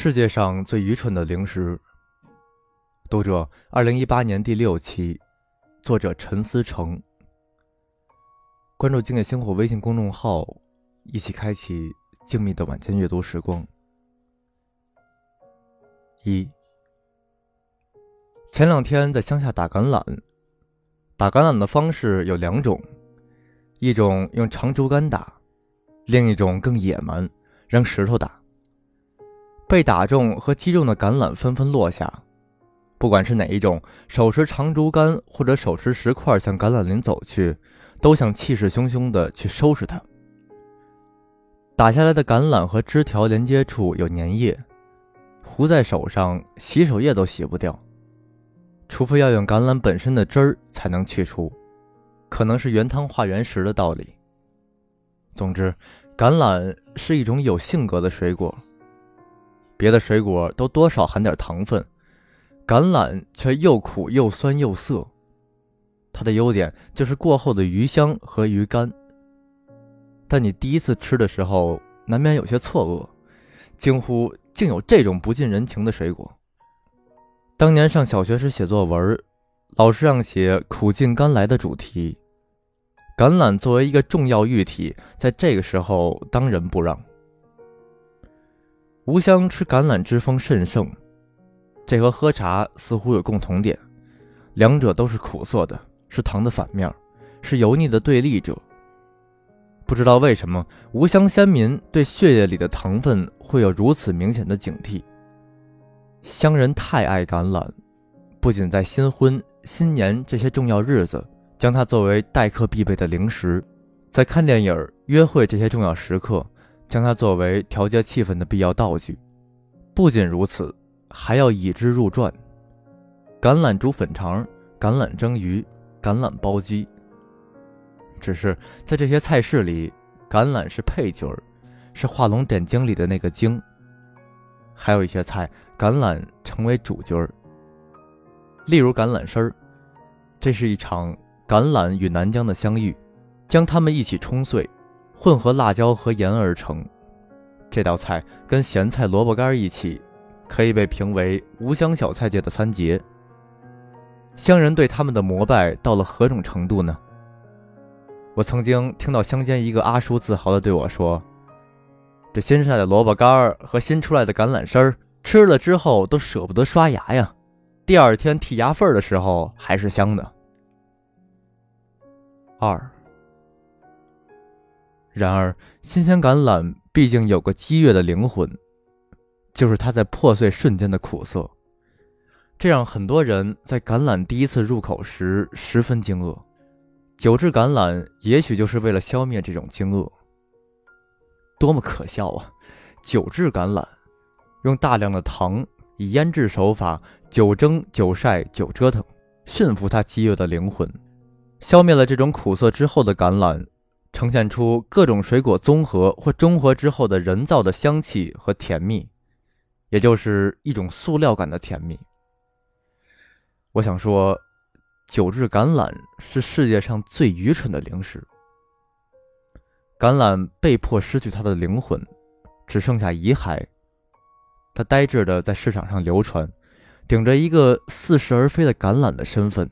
世界上最愚蠢的零食。读者，二零一八年第六期，作者陈思成。关注“静夜星火”微信公众号，一起开启静谧的晚间阅读时光。一，前两天在乡下打橄榄，打橄榄的方式有两种，一种用长竹竿打，另一种更野蛮，扔石头打。被打中和击中的橄榄纷纷落下，不管是哪一种，手持长竹竿或者手持石块向橄榄林走去，都想气势汹汹地去收拾它。打下来的橄榄和枝条连接处有粘液，糊在手上，洗手液都洗不掉，除非要用橄榄本身的汁儿才能去除，可能是原汤化原食的道理。总之，橄榄是一种有性格的水果。别的水果都多少含点糖分，橄榄却又苦又酸又涩。它的优点就是过后的鱼香和鱼干。但你第一次吃的时候，难免有些错愕，惊呼竟有这种不近人情的水果。当年上小学时写作文，老师让写苦尽甘来的主题，橄榄作为一个重要喻体，在这个时候当仁不让。吴香吃橄榄之风甚盛，这和喝茶似乎有共同点，两者都是苦涩的，是糖的反面，是油腻的对立者。不知道为什么，吴香先民对血液里的糖分会有如此明显的警惕。乡人太爱橄榄，不仅在新婚、新年这些重要日子将它作为待客必备的零食，在看电影、约会这些重要时刻。将它作为调节气氛的必要道具。不仅如此，还要以之入馔：橄榄煮粉肠、橄榄蒸鱼、橄榄煲鸡。只是在这些菜式里，橄榄是配角儿，是画龙点睛里的那个精。还有一些菜，橄榄成为主角儿。例如橄榄丝儿，这是一场橄榄与南疆的相遇，将它们一起冲碎。混合辣椒和盐而成，这道菜跟咸菜、萝卜干一起，可以被评为吴乡小菜界的三杰。乡人对他们的膜拜到了何种程度呢？我曾经听到乡间一个阿叔自豪地对我说：“这新晒的萝卜干和新出来的橄榄丝儿，吃了之后都舍不得刷牙呀，第二天剔牙缝的时候还是香的。”二。然而，新鲜橄榄毕竟有个激越的灵魂，就是它在破碎瞬间的苦涩，这让很多人在橄榄第一次入口时十分惊愕。久制橄榄也许就是为了消灭这种惊愕。多么可笑啊！久制橄榄，用大量的糖，以腌制手法，久蒸、久晒、久折腾，驯服它激越的灵魂，消灭了这种苦涩之后的橄榄。呈现出各种水果综合或中和之后的人造的香气和甜蜜，也就是一种塑料感的甜蜜。我想说，久制橄榄是世界上最愚蠢的零食。橄榄被迫失去它的灵魂，只剩下遗骸。它呆滞的在市场上流传，顶着一个似是而非的橄榄的身份。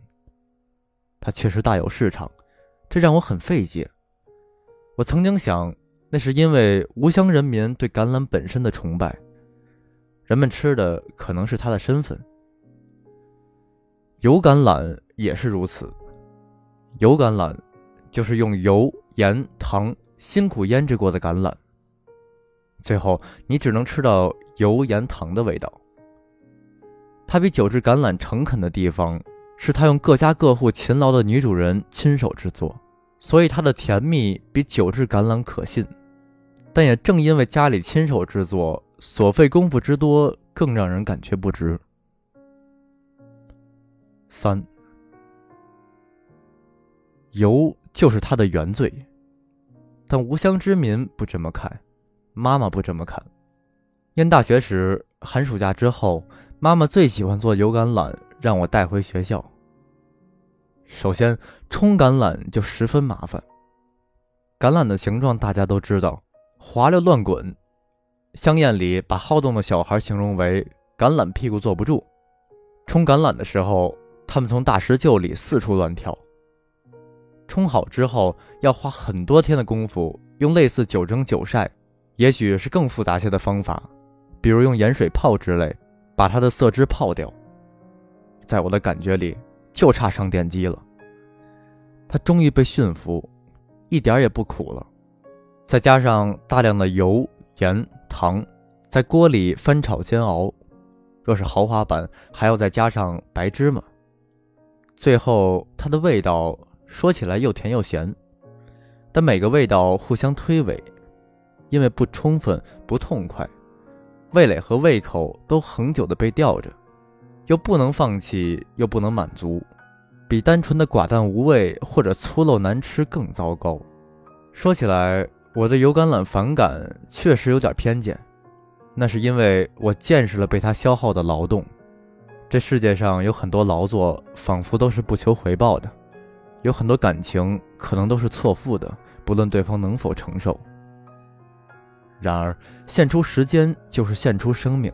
它确实大有市场，这让我很费解。我曾经想，那是因为吴乡人民对橄榄本身的崇拜，人们吃的可能是它的身份。油橄榄也是如此，油橄榄就是用油、盐、糖辛苦腌制过的橄榄，最后你只能吃到油、盐、糖的味道。它比酒制橄榄诚恳的地方，是它用各家各户勤劳的女主人亲手制作。所以它的甜蜜比酒制橄榄可信，但也正因为家里亲手制作，所费功夫之多，更让人感觉不值。三，油就是它的原罪，但无乡之民不这么看，妈妈不这么看。念大学时，寒暑假之后，妈妈最喜欢做油橄榄，让我带回学校。首先，冲橄榄就十分麻烦。橄榄的形状大家都知道，滑溜乱滚，香艳里把好动的小孩形容为“橄榄屁股坐不住”。冲橄榄的时候，他们从大石臼里四处乱跳。冲好之后，要花很多天的功夫，用类似九蒸九晒，也许是更复杂些的方法，比如用盐水泡之类，把它的色汁泡掉。在我的感觉里，就差上电机了。它终于被驯服，一点也不苦了。再加上大量的油、盐、糖，在锅里翻炒煎熬。若是豪华版，还要再加上白芝麻。最后，它的味道说起来又甜又咸，但每个味道互相推诿，因为不充分、不痛快，味蕾和胃口都恒久的被吊着，又不能放弃，又不能满足，比单纯的寡淡无味或者粗陋难吃更糟糕。说起来，我对油橄榄反感确实有点偏见。那是因为我见识了被他消耗的劳动。这世界上有很多劳作仿佛都是不求回报的，有很多感情可能都是错付的，不论对方能否承受。然而，献出时间就是献出生命。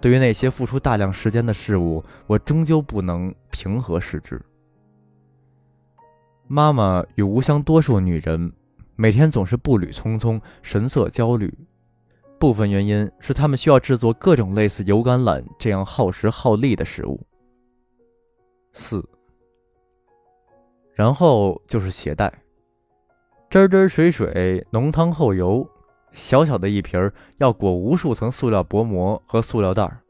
对于那些付出大量时间的事物，我终究不能平和视之。妈妈与无相多数女人，每天总是步履匆匆，神色焦虑。部分原因是她们需要制作各种类似油橄榄这样耗时耗力的食物。四，然后就是携带，汁汁水水，浓汤厚油，小小的一瓶儿要裹无数层塑料薄膜和塑料袋儿，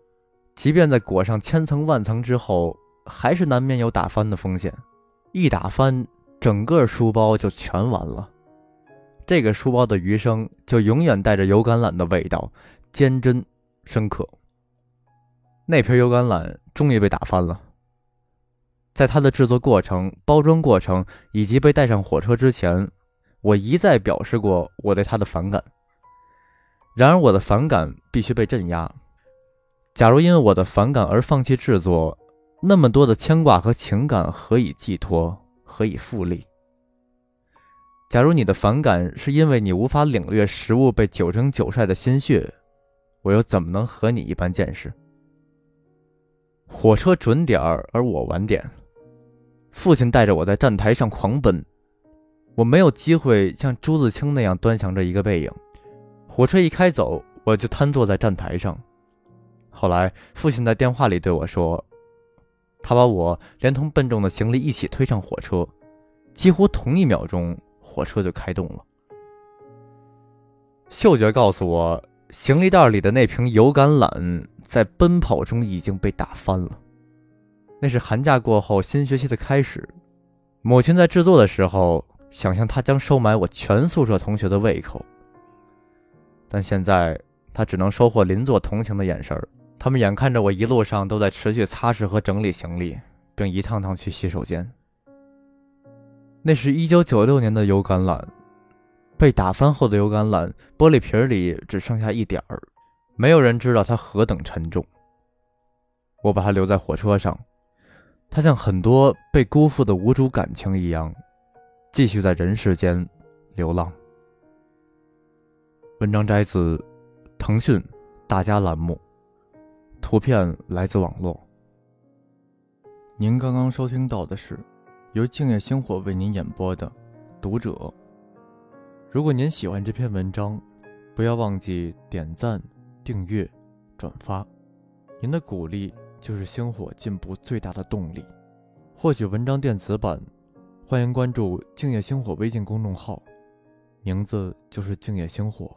即便在裹上千层万层之后，还是难免有打翻的风险。一打翻，整个书包就全完了。这个书包的余生就永远带着油橄榄的味道，坚贞深刻。那瓶油橄榄终于被打翻了。在它的制作过程、包装过程以及被带上火车之前，我一再表示过我对它的反感。然而，我的反感必须被镇压。假如因为我的反感而放弃制作，那么多的牵挂和情感何以寄托？何以复利？假如你的反感是因为你无法领略食物被九蒸九晒的心血，我又怎么能和你一般见识？火车准点儿，而我晚点。父亲带着我在站台上狂奔，我没有机会像朱自清那样端详着一个背影。火车一开走，我就瘫坐在站台上。后来，父亲在电话里对我说：“他把我连同笨重的行李一起推上火车，几乎同一秒钟。”火车就开动了。嗅觉告诉我，行李袋里的那瓶油橄榄在奔跑中已经被打翻了。那是寒假过后新学期的开始。母亲在制作的时候，想象她将收买我全宿舍同学的胃口。但现在，她只能收获邻座同情的眼神儿。他们眼看着我一路上都在持续擦拭和整理行李，并一趟趟去洗手间。那是一九九六年的油橄榄，被打翻后的油橄榄，玻璃瓶里只剩下一点儿，没有人知道它何等沉重。我把它留在火车上，它像很多被辜负的无主感情一样，继续在人世间流浪。文章摘自腾讯大家栏目，图片来自网络。您刚刚收听到的是。由静夜星火为您演播的《读者》。如果您喜欢这篇文章，不要忘记点赞、订阅、转发。您的鼓励就是星火进步最大的动力。获取文章电子版，欢迎关注静夜星火微信公众号，名字就是静夜星火。